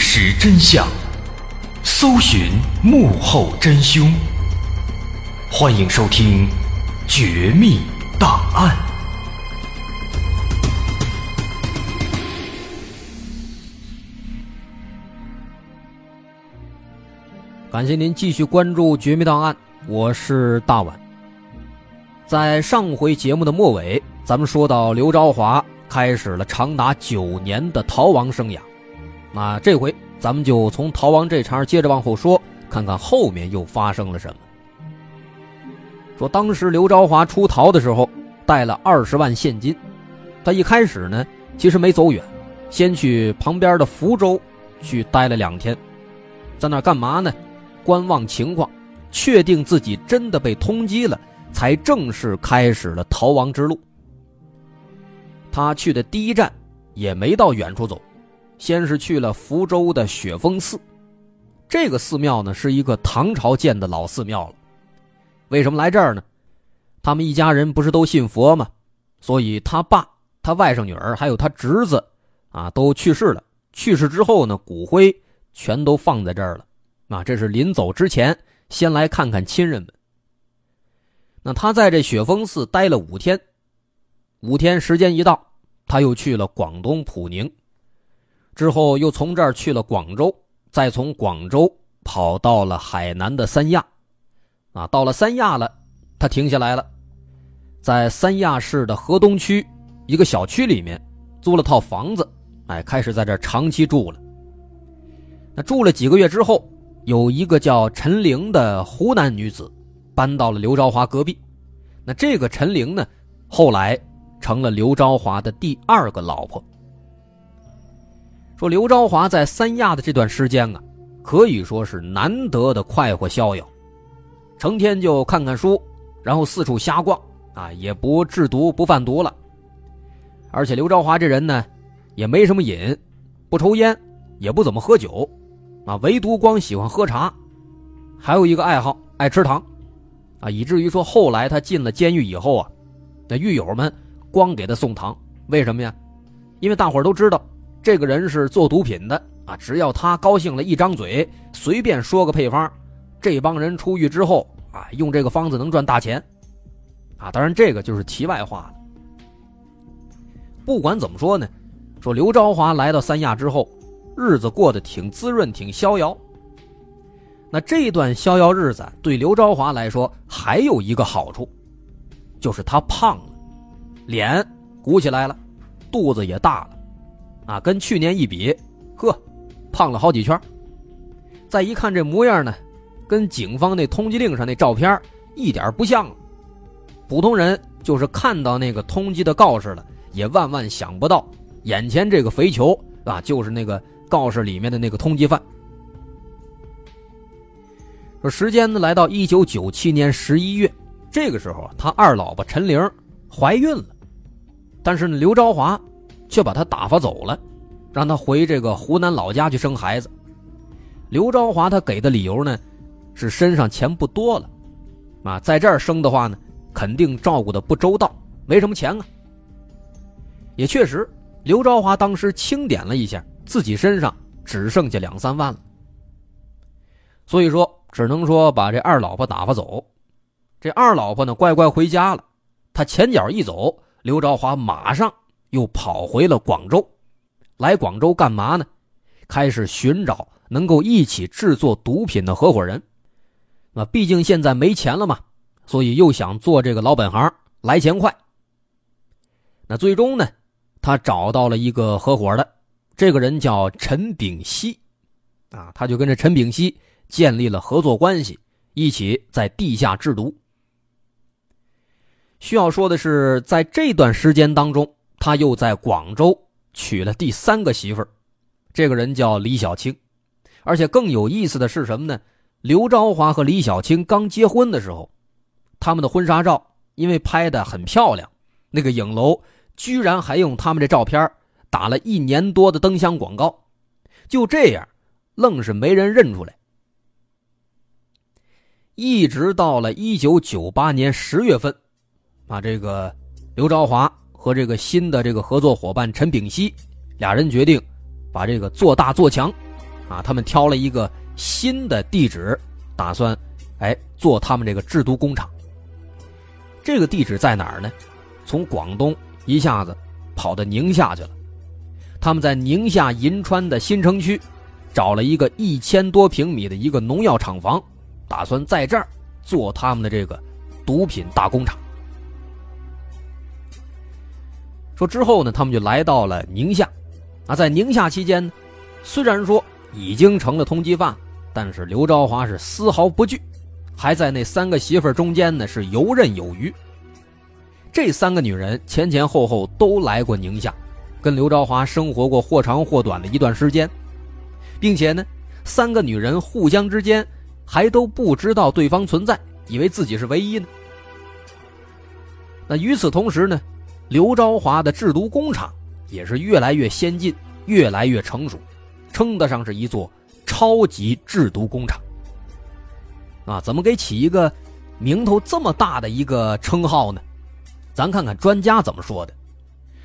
实真相，搜寻幕后真凶。欢迎收听《绝密档案》。感谢您继续关注《绝密档案》，我是大碗。在上回节目的末尾，咱们说到刘昭华开始了长达九年的逃亡生涯。那这回咱们就从逃亡这茬接着往后说，看看后面又发生了什么。说当时刘昭华出逃的时候带了二十万现金，他一开始呢其实没走远，先去旁边的福州去待了两天，在那干嘛呢？观望情况，确定自己真的被通缉了，才正式开始了逃亡之路。他去的第一站也没到远处走。先是去了福州的雪峰寺，这个寺庙呢是一个唐朝建的老寺庙了。为什么来这儿呢？他们一家人不是都信佛吗？所以他爸、他外甥女儿还有他侄子，啊，都去世了。去世之后呢，骨灰全都放在这儿了。啊，这是临走之前先来看看亲人们。那他在这雪峰寺待了五天，五天时间一到，他又去了广东普宁。之后又从这儿去了广州，再从广州跑到了海南的三亚，啊，到了三亚了，他停下来了，在三亚市的河东区一个小区里面租了套房子，哎，开始在这儿长期住了。那住了几个月之后，有一个叫陈玲的湖南女子搬到了刘昭华隔壁，那这个陈玲呢，后来成了刘昭华的第二个老婆。说刘昭华在三亚的这段时间啊，可以说是难得的快活逍遥，成天就看看书，然后四处瞎逛啊，也不制毒不贩毒了。而且刘朝华这人呢，也没什么瘾，不抽烟，也不怎么喝酒，啊，唯独光喜欢喝茶，还有一个爱好，爱吃糖，啊，以至于说后来他进了监狱以后啊，那狱友们光给他送糖，为什么呀？因为大伙都知道这个人是做毒品的啊，只要他高兴了，一张嘴，随便说个配方，这帮人出狱之后啊，用这个方子能赚大钱，啊，当然这个就是题外话了。不管怎么说呢，说刘朝华来到三亚之后，日子过得挺滋润，挺逍遥。那这段逍遥日子对刘朝华来说还有一个好处，就是他胖了，脸鼓起来了，肚子也大了，啊，跟去年一比，呵，胖了好几圈。再一看这模样呢，跟警方那通缉令上那照片一点不像了。普通人就是看到那个通缉的告示了。也万万想不到，眼前这个肥球啊，就是那个告示里面的那个通缉犯。说时间呢，来到一九九七年十一月，这个时候他二老婆陈玲怀孕了，但是，刘朝华却把他打发走了，让他回这个湖南老家去生孩子。刘朝华他给的理由呢，是身上钱不多了，啊，在这儿生的话呢，肯定照顾的不周到，没什么钱啊。也确实，刘朝华当时清点了一下，自己身上只剩下两三万了。所以说，只能说把这二老婆打发走。这二老婆呢，乖乖回家了。他前脚一走，刘朝华马上又跑回了广州。来广州干嘛呢？开始寻找能够一起制作毒品的合伙人。那毕竟现在没钱了嘛，所以又想做这个老本行，来钱快。那最终呢？他找到了一个合伙的，这个人叫陈炳熙，啊，他就跟着陈炳熙建立了合作关系，一起在地下制毒。需要说的是，在这段时间当中，他又在广州娶了第三个媳妇儿，这个人叫李小青，而且更有意思的是什么呢？刘昭华和李小青刚结婚的时候，他们的婚纱照因为拍的很漂亮，那个影楼。居然还用他们这照片打了一年多的灯箱广告，就这样，愣是没人认出来。一直到了一九九八年十月份，啊，这个刘朝华和这个新的这个合作伙伴陈炳熙俩人决定把这个做大做强，啊，他们挑了一个新的地址，打算哎做他们这个制毒工厂。这个地址在哪儿呢？从广东。一下子跑到宁夏去了。他们在宁夏银川的新城区找了一个一千多平米的一个农药厂房，打算在这儿做他们的这个毒品大工厂。说之后呢，他们就来到了宁夏。啊，在宁夏期间呢，虽然说已经成了通缉犯，但是刘朝华是丝毫不惧，还在那三个媳妇中间呢是游刃有余。这三个女人前前后后都来过宁夏，跟刘朝华生活过或长或短的一段时间，并且呢，三个女人互相之间还都不知道对方存在，以为自己是唯一呢。那与此同时呢，刘朝华的制毒工厂也是越来越先进，越来越成熟，称得上是一座超级制毒工厂。啊，怎么给起一个名头这么大的一个称号呢？咱看看专家怎么说的。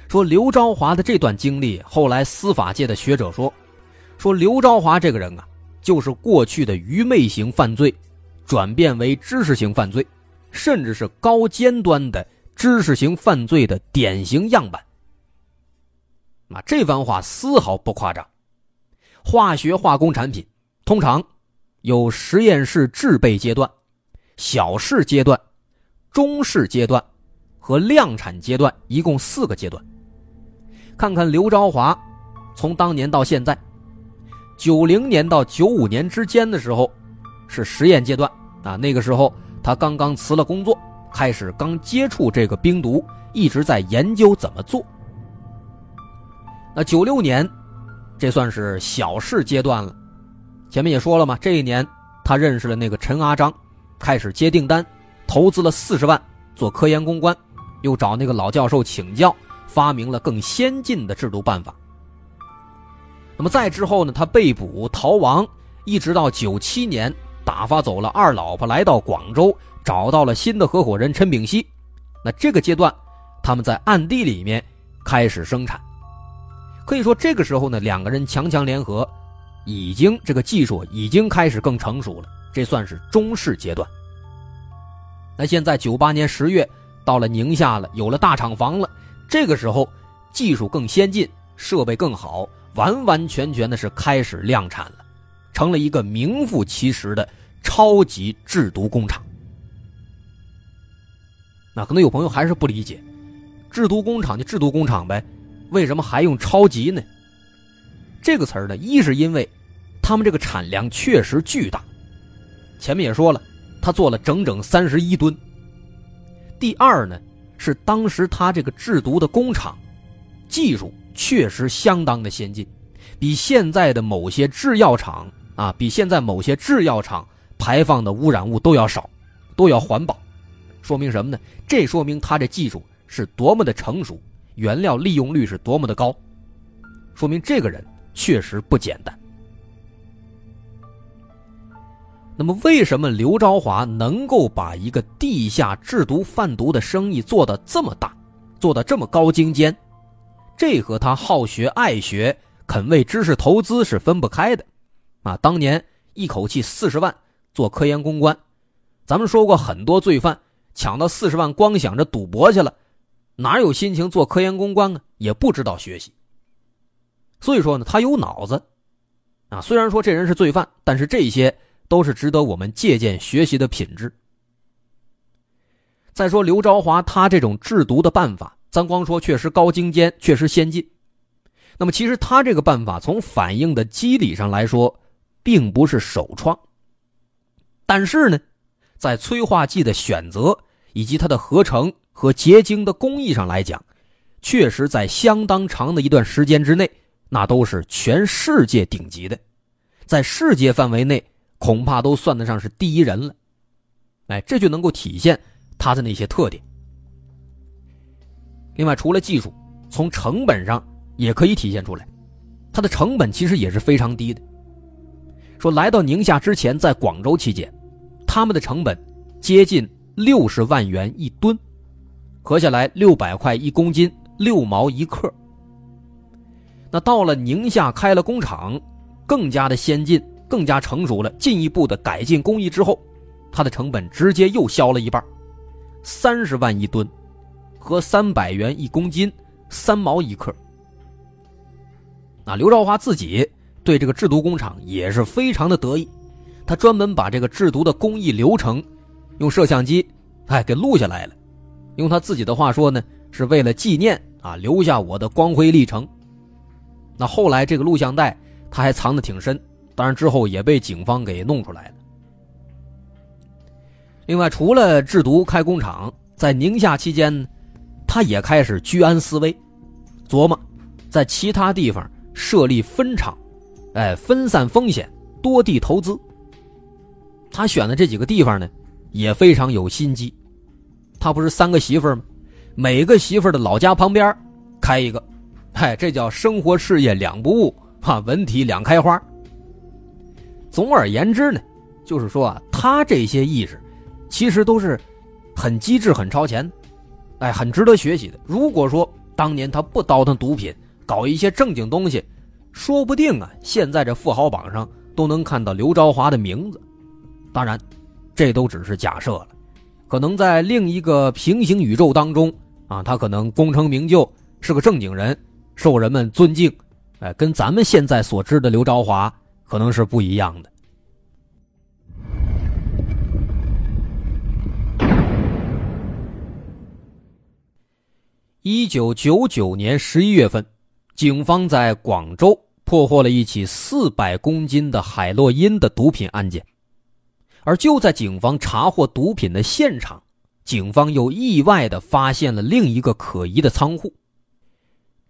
说刘朝华的这段经历，后来司法界的学者说，说刘朝华这个人啊，就是过去的愚昧型犯罪，转变为知识型犯罪，甚至是高尖端的知识型犯罪的典型样板。啊，这番话丝毫不夸张。化学化工产品通常有实验室制备阶段、小试阶段、中试阶段。和量产阶段一共四个阶段。看看刘朝华，从当年到现在，九零年到九五年之间的时候，是实验阶段啊。那个时候他刚刚辞了工作，开始刚接触这个冰毒，一直在研究怎么做。那九六年，这算是小试阶段了。前面也说了嘛，这一年他认识了那个陈阿章，开始接订单，投资了四十万做科研攻关。又找那个老教授请教，发明了更先进的制毒办法。那么再之后呢，他被捕逃亡，一直到九七年打发走了二老婆，来到广州，找到了新的合伙人陈炳熙。那这个阶段，他们在暗地里面开始生产。可以说，这个时候呢，两个人强强联合，已经这个技术已经开始更成熟了，这算是中试阶段。那现在九八年十月到了宁夏了，有了大厂房了，这个时候技术更先进，设备更好。完完全全的是开始量产了，成了一个名副其实的超级制毒工厂。那可能有朋友还是不理解，制毒工厂就制毒工厂呗，为什么还用超级呢？这个词儿呢，一是因为他们这个产量确实巨大，前面也说了，他做了整整三十一吨。第二呢，是当时他这个制毒的工厂技术。确实相当的先进，比现在的某些制药厂啊，比现在某些制药厂排放的污染物都要少，都要环保。说明什么呢？这说明他这技术是多么的成熟，原料利用率是多么的高，说明这个人确实不简单。那么，为什么刘朝华能够把一个地下制毒贩毒的生意做得这么大，做得这么高精尖？这和他好学爱学、肯为知识投资是分不开的，啊！当年一口气四十万做科研攻关，咱们说过很多罪犯抢到四十万，光想着赌博去了，哪有心情做科研攻关啊？也不知道学习。所以说呢，他有脑子，啊！虽然说这人是罪犯，但是这些都是值得我们借鉴学习的品质。再说刘朝华，他这种制毒的办法。咱光说确实高精尖，确实先进。那么其实他这个办法从反应的机理上来说，并不是首创。但是呢，在催化剂的选择以及它的合成和结晶的工艺上来讲，确实在相当长的一段时间之内，那都是全世界顶级的，在世界范围内恐怕都算得上是第一人了。哎，这就能够体现他的那些特点。另外，除了技术，从成本上也可以体现出来，它的成本其实也是非常低的。说来到宁夏之前，在广州期间，他们的成本接近六十万元一吨，合下来六百块一公斤，六毛一克。那到了宁夏开了工厂，更加的先进，更加成熟了，进一步的改进工艺之后，它的成本直接又消了一半，三十万一吨。和三百元一公斤，三毛一克。那刘兆华自己对这个制毒工厂也是非常的得意，他专门把这个制毒的工艺流程用摄像机哎给录下来了。用他自己的话说呢，是为了纪念啊，留下我的光辉历程。那后来这个录像带他还藏得挺深，当然之后也被警方给弄出来了。另外，除了制毒开工厂，在宁夏期间。他也开始居安思危，琢磨在其他地方设立分厂，哎，分散风险，多地投资。他选的这几个地方呢，也非常有心机。他不是三个媳妇吗？每个媳妇的老家旁边开一个，嗨，这叫生活事业两不误，哈，文体两开花。总而言之呢，就是说啊，他这些意识，其实都是很机智、很超前。哎，很值得学习的。如果说当年他不倒腾毒品，搞一些正经东西，说不定啊，现在这富豪榜上都能看到刘朝华的名字。当然，这都只是假设了。可能在另一个平行宇宙当中啊，他可能功成名就，是个正经人，受人们尊敬。哎，跟咱们现在所知的刘朝华可能是不一样的。一九九九年十一月份，警方在广州破获了一起四百公斤的海洛因的毒品案件，而就在警方查获毒品的现场，警方又意外的发现了另一个可疑的仓库。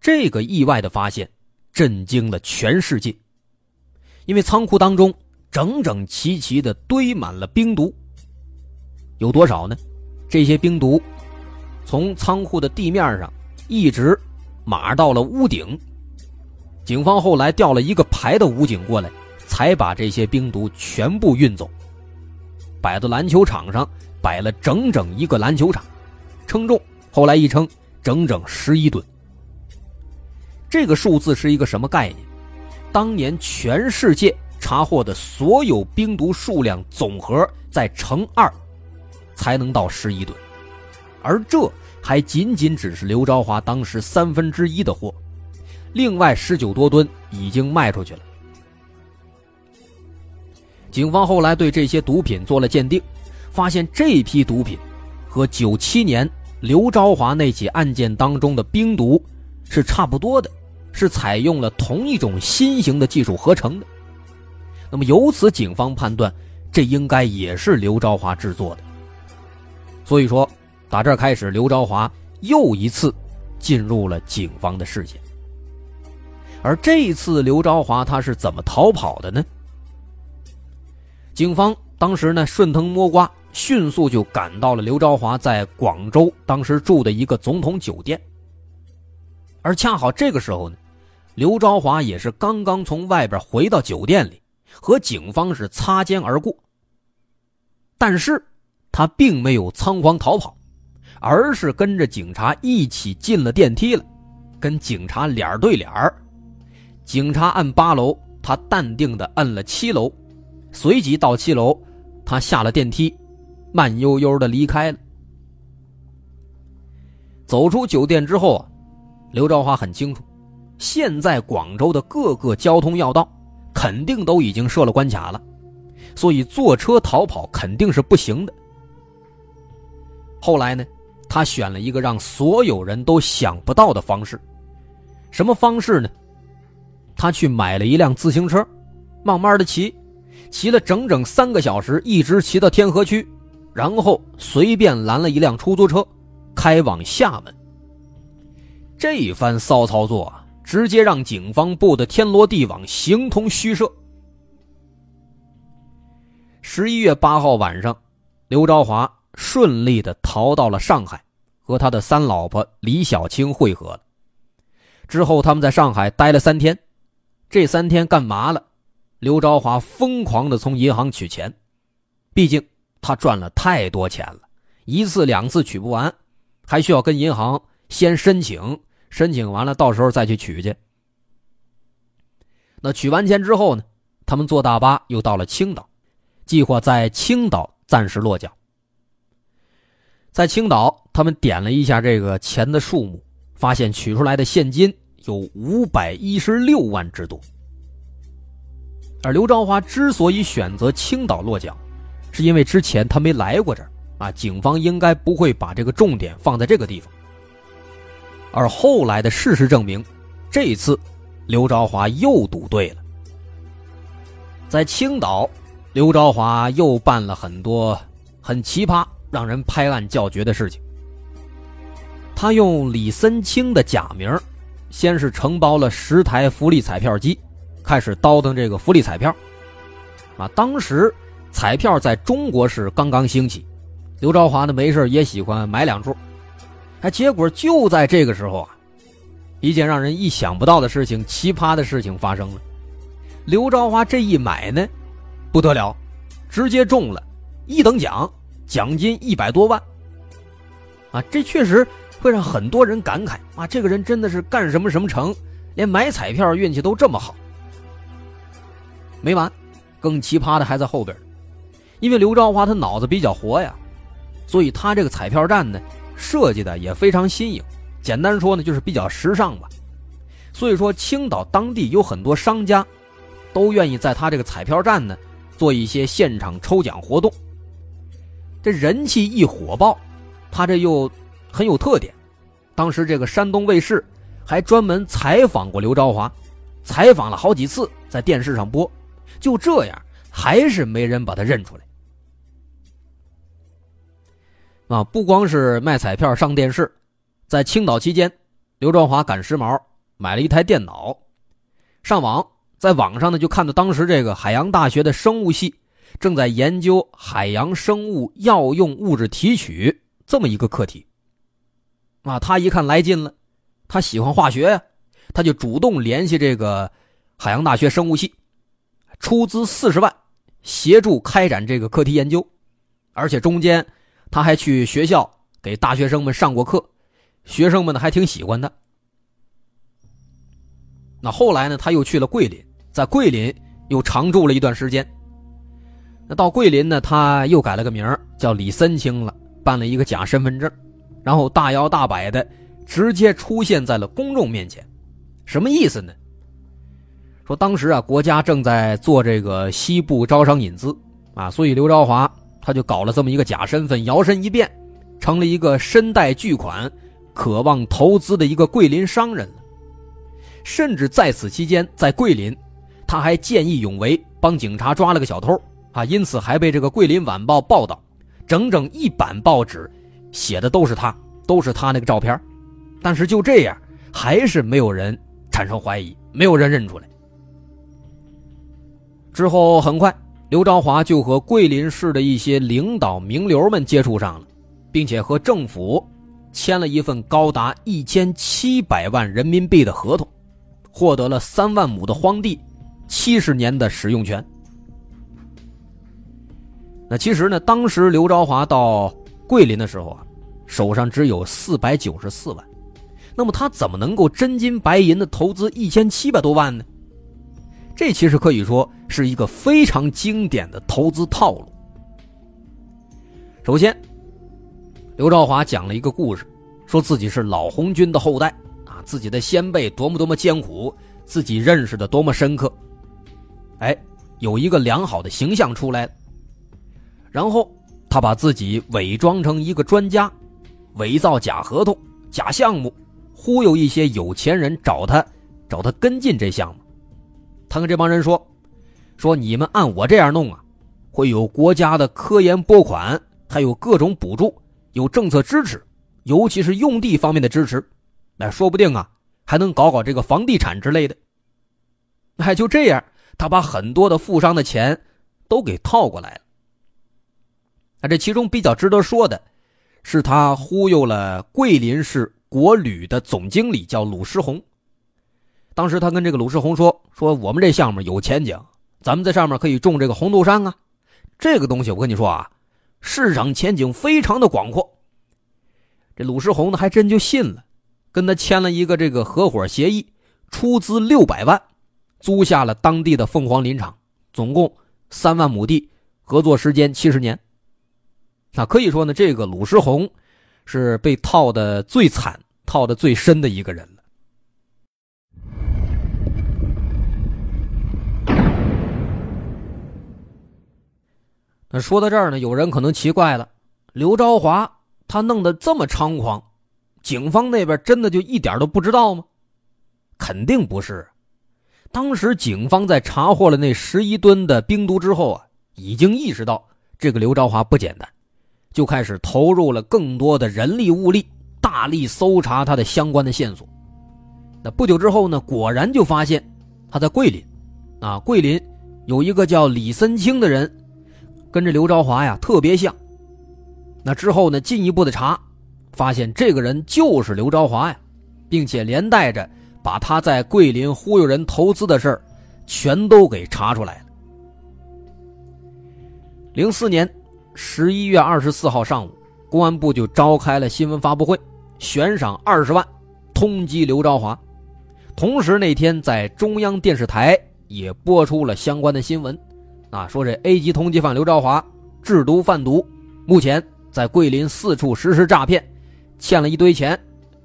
这个意外的发现震惊了全世界，因为仓库当中整整齐齐的堆满了冰毒。有多少呢？这些冰毒。从仓库的地面上一直码到了屋顶。警方后来调了一个排的武警过来，才把这些冰毒全部运走。摆到篮球场上，摆了整整一个篮球场，称重后来一称，整整十一吨。这个数字是一个什么概念？当年全世界查获的所有冰毒数量总和再乘二，才能到十一吨，而这还仅仅只是刘昭华当时三分之一的货，另外十九多吨已经卖出去了。警方后来对这些毒品做了鉴定，发现这批毒品和九七年刘昭华那起案件当中的冰毒是差不多的，是采用了同一种新型的技术合成的。那么由此，警方判断这应该也是刘昭华制作的。所以说，打这开始，刘昭华又一次进入了警方的视线。而这一次，刘昭华他是怎么逃跑的呢？警方当时呢顺藤摸瓜，迅速就赶到了刘昭华在广州当时住的一个总统酒店。而恰好这个时候呢，刘昭华也是刚刚从外边回到酒店里，和警方是擦肩而过。但是，他并没有仓皇逃跑，而是跟着警察一起进了电梯了，跟警察脸对脸警察按八楼，他淡定的按了七楼。随即到七楼，他下了电梯，慢悠悠的离开了。走出酒店之后啊，刘兆华很清楚，现在广州的各个交通要道肯定都已经设了关卡了，所以坐车逃跑肯定是不行的。后来呢，他选了一个让所有人都想不到的方式，什么方式呢？他去买了一辆自行车，慢慢的骑。骑了整整三个小时，一直骑到天河区，然后随便拦了一辆出租车，开往厦门。这一番骚操作啊，直接让警方布的天罗地网，形同虚设。十一月八号晚上，刘昭华顺利的逃到了上海，和他的三老婆李小青会合了。之后，他们在上海待了三天，这三天干嘛了？刘昭华疯狂的从银行取钱，毕竟他赚了太多钱了，一次两次取不完，还需要跟银行先申请，申请完了到时候再去取去。那取完钱之后呢，他们坐大巴又到了青岛，计划在青岛暂时落脚。在青岛，他们点了一下这个钱的数目，发现取出来的现金有五百一十六万之多。而刘昭华之所以选择青岛落脚，是因为之前他没来过这儿啊，警方应该不会把这个重点放在这个地方。而后来的事实证明，这一次刘昭华又赌对了。在青岛，刘昭华又办了很多很奇葩、让人拍案叫绝的事情。他用李森清的假名，先是承包了十台福利彩票机。开始倒腾这个福利彩票，啊，当时彩票在中国是刚刚兴起，刘朝华呢没事也喜欢买两注，哎，结果就在这个时候啊，一件让人意想不到的事情、奇葩的事情发生了。刘朝华这一买呢，不得了，直接中了一等奖，奖金一百多万，啊，这确实会让很多人感慨啊，这个人真的是干什么什么成，连买彩票运气都这么好。没完，更奇葩的还在后边。因为刘兆华他脑子比较活呀，所以他这个彩票站呢设计的也非常新颖。简单说呢，就是比较时尚吧。所以说，青岛当地有很多商家都愿意在他这个彩票站呢做一些现场抽奖活动。这人气一火爆，他这又很有特点。当时这个山东卫视还专门采访过刘兆华，采访了好几次，在电视上播。就这样，还是没人把他认出来。啊，不光是卖彩票上电视，在青岛期间，刘壮华赶时髦，买了一台电脑，上网，在网上呢就看到当时这个海洋大学的生物系正在研究海洋生物药用物质提取这么一个课题。啊，他一看来劲了，他喜欢化学呀，他就主动联系这个海洋大学生物系，出资四十万协助开展这个课题研究，而且中间他还去学校给大学生们上过课，学生们呢还挺喜欢他。那后来呢，他又去了桂林，在桂林又常住了一段时间。那到桂林呢，他又改了个名叫李森清了，办了一个假身份证，然后大摇大摆的直接出现在了公众面前。什么意思呢？说当时啊，国家正在做这个西部招商引资啊，所以刘朝华他就搞了这么一个假身份，摇身一变，成了一个身带巨款、渴望投资的一个桂林商人。甚至在此期间，在桂林，他还见义勇为，帮警察抓了个小偷啊，因此还被这个《桂林晚报》报道，整整一版报纸写的都是他，都是他那个照片。但是就这样，还是没有人产生怀疑，没有人认出来。之后很快，刘朝华就和桂林市的一些领导名流们接触上了，并且和政府签了一份高达一千七百万人民币的合同。获得了三万亩的荒地，七十年的使用权。那其实呢，当时刘朝华到桂林的时候啊，手上只有四百九十四万，那么他怎么能够真金白银的投资一千七百多万呢？这其实可以说是一个非常经典的投资套路。首先，刘兆华讲了一个故事，说自己是老红军的后代啊。自己的先辈多么多么艰苦，自己认识的多么深刻，哎，有一个良好的形象出来。然后他把自己伪装成一个专家，伪造假合同、假项目，忽悠一些有钱人找他，找他跟进这项目。他跟这帮人说：“说你们按我这样弄啊，会有国家的科研拨款，还有各种补助，有政策支持，尤其是用地方面的支持。”那说不定啊，还能搞搞这个房地产之类的。哎，就这样，他把很多的富商的钱都给套过来了。啊，这其中比较值得说的，是他忽悠了桂林市国旅的总经理，叫鲁世红。当时他跟这个鲁世红说：“说我们这项目有前景，咱们在上面可以种这个红豆杉啊，这个东西我跟你说啊，市场前景非常的广阔。”这鲁世红呢，还真就信了。跟他签了一个这个合伙协议，出资六百万，租下了当地的凤凰林场，总共三万亩地，合作时间七十年。那可以说呢，这个鲁世红是被套的最惨、套的最深的一个人了。那说到这儿呢，有人可能奇怪了：刘朝华他弄得这么猖狂。警方那边真的就一点都不知道吗？肯定不是。当时警方在查获了那十一吨的冰毒之后啊，已经意识到这个刘朝华不简单，就开始投入了更多的人力物力，大力搜查他的相关的线索。那不久之后呢，果然就发现他在桂林，啊，桂林有一个叫李森清的人，跟这刘朝华呀特别像。那之后呢，进一步的查。发现这个人就是刘朝华呀，并且连带着把他在桂林忽悠人投资的事儿，全都给查出来了。零四年十一月二十四号上午，公安部就召开了新闻发布会，悬赏二十万通缉刘朝华。同时那天在中央电视台也播出了相关的新闻，啊，说这 A 级通缉犯刘朝华制毒贩毒，目前在桂林四处实施诈骗。欠了一堆钱，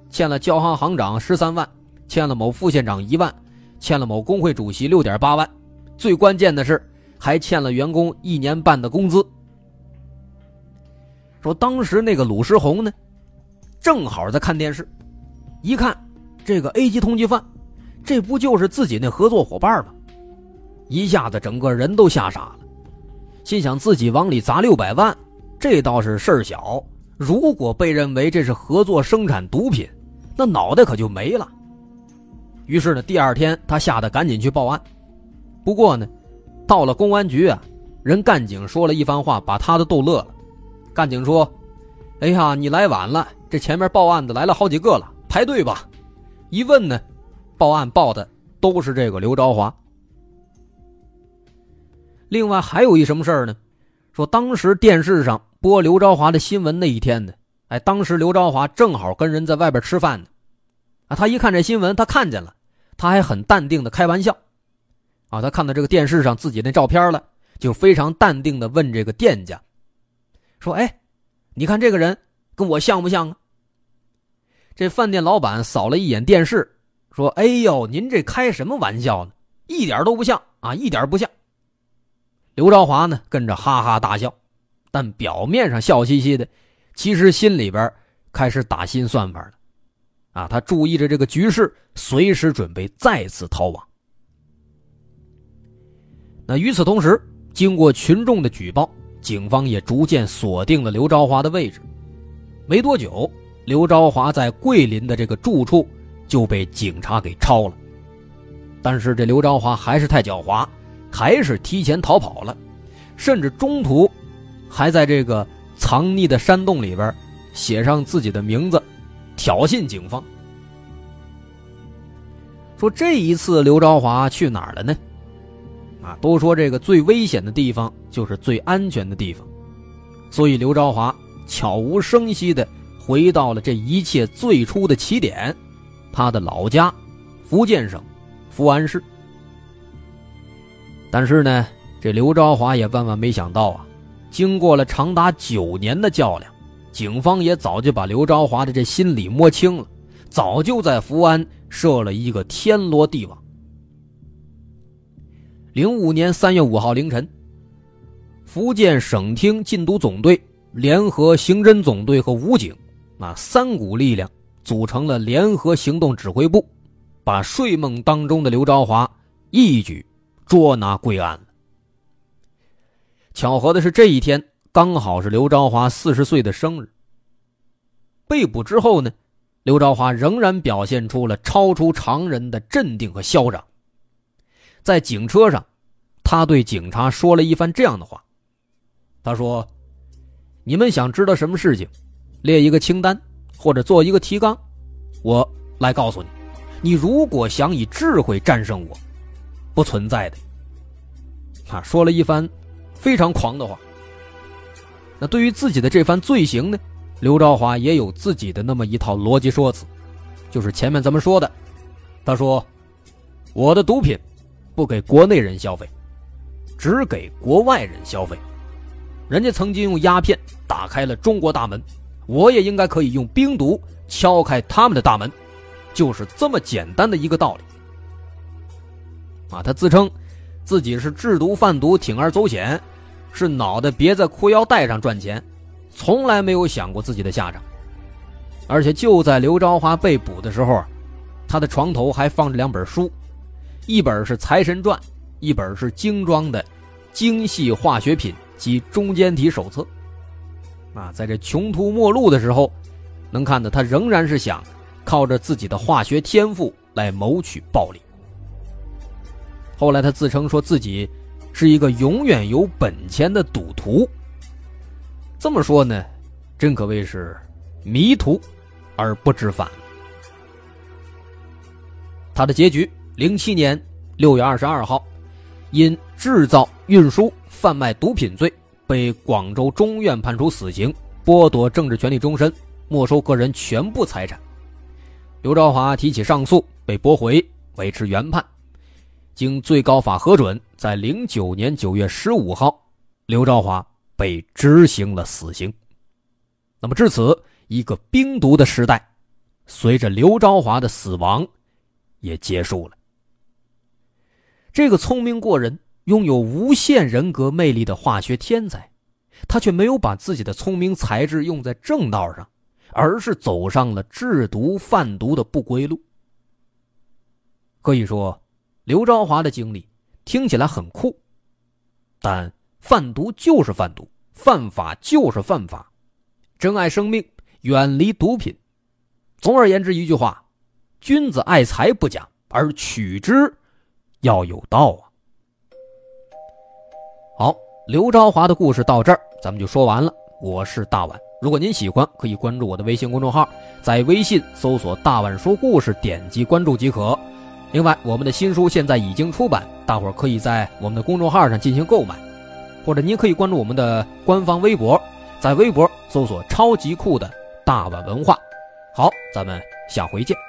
欠了交行行长十三万，欠了某副县长一万，欠了某工会主席六点八万，最关键的是还欠了员工一年半的工资。说当时那个鲁世红呢，正好在看电视，一看这个 A 级通缉犯，这不就是自己那合作伙伴吗？一下子整个人都吓傻了，心想自己往里砸六百万，这倒是事儿小。如果被认为这是合作生产毒品，那脑袋可就没了。于是呢，第二天他吓得赶紧去报案。不过呢，到了公安局啊，人干警说了一番话，把他都逗乐了。干警说：“哎呀，你来晚了，这前面报案的来了好几个了，排队吧。”一问呢，报案报的都是这个刘朝华。另外还有一什么事儿呢？说当时电视上播刘朝华的新闻那一天呢，哎，当时刘朝华正好跟人在外边吃饭呢，啊，他一看这新闻，他看见了，他还很淡定的开玩笑，啊，他看到这个电视上自己那照片了，就非常淡定的问这个店家，说：“哎，你看这个人跟我像不像啊？”这饭店老板扫了一眼电视，说：“哎呦，您这开什么玩笑呢？一点都不像啊，一点不像。”刘朝华呢，跟着哈哈大笑，但表面上笑嘻嘻的，其实心里边开始打新算盘了。啊，他注意着这个局势，随时准备再次逃亡。那与此同时，经过群众的举报，警方也逐渐锁定了刘朝华的位置。没多久，刘朝华在桂林的这个住处就被警察给抄了。但是这刘朝华还是太狡猾。还是提前逃跑了，甚至中途还在这个藏匿的山洞里边写上自己的名字，挑衅警方。说这一次刘朝华去哪儿了呢？啊，都说这个最危险的地方就是最安全的地方，所以刘朝华悄无声息的回到了这一切最初的起点，他的老家，福建省福安市。但是呢，这刘朝华也万万没想到啊！经过了长达九年的较量，警方也早就把刘朝华的这心理摸清了，早就在福安设了一个天罗地网。零五年三月五号凌晨，福建省厅禁毒总队联合刑侦总队和武警，啊三股力量组成了联合行动指挥部，把睡梦当中的刘朝华一举。捉拿归案。巧合的是，这一天刚好是刘朝华四十岁的生日。被捕之后呢，刘朝华仍然表现出了超出常人的镇定和嚣张。在警车上，他对警察说了一番这样的话：“他说，你们想知道什么事情，列一个清单或者做一个提纲，我来告诉你。你如果想以智慧战胜我。”不存在的，啊，说了一番非常狂的话。那对于自己的这番罪行呢，刘兆华也有自己的那么一套逻辑说辞，就是前面咱们说的，他说：“我的毒品不给国内人消费，只给国外人消费。人家曾经用鸦片打开了中国大门，我也应该可以用冰毒敲开他们的大门，就是这么简单的一个道理。”啊，他自称自己是制毒贩毒，铤而走险，是脑袋别在裤腰带上赚钱，从来没有想过自己的下场。而且就在刘朝华被捕的时候，他的床头还放着两本书，一本是《财神传》，一本是精装的《精细化学品及中间体手册》。啊，在这穷途末路的时候，能看到他仍然是想靠着自己的化学天赋来谋取暴利。后来他自称说自己是一个永远有本钱的赌徒。这么说呢，真可谓是迷途而不知返。他的结局：零七年六月二十二号，因制造、运输、贩卖毒品罪，被广州中院判处死刑，剥夺政治权利终身，没收个人全部财产。刘兆华提起上诉，被驳回，维持原判。经最高法核准，在零九年九月十五号，刘兆华被执行了死刑。那么至此，一个冰毒的时代，随着刘兆华的死亡，也结束了。这个聪明过人、拥有无限人格魅力的化学天才，他却没有把自己的聪明才智用在正道上，而是走上了制毒贩毒的不归路。可以说。刘昭华的经历听起来很酷，但贩毒就是贩毒，犯法就是犯法，珍爱生命，远离毒品。总而言之，一句话：君子爱财不假，而取之要有道啊。好，刘昭华的故事到这儿，咱们就说完了。我是大碗。如果您喜欢，可以关注我的微信公众号，在微信搜索“大碗说故事”，点击关注即可。另外，我们的新书现在已经出版，大伙儿可以在我们的公众号上进行购买，或者您可以关注我们的官方微博，在微博搜索“超级酷的大碗文化”。好，咱们下回见。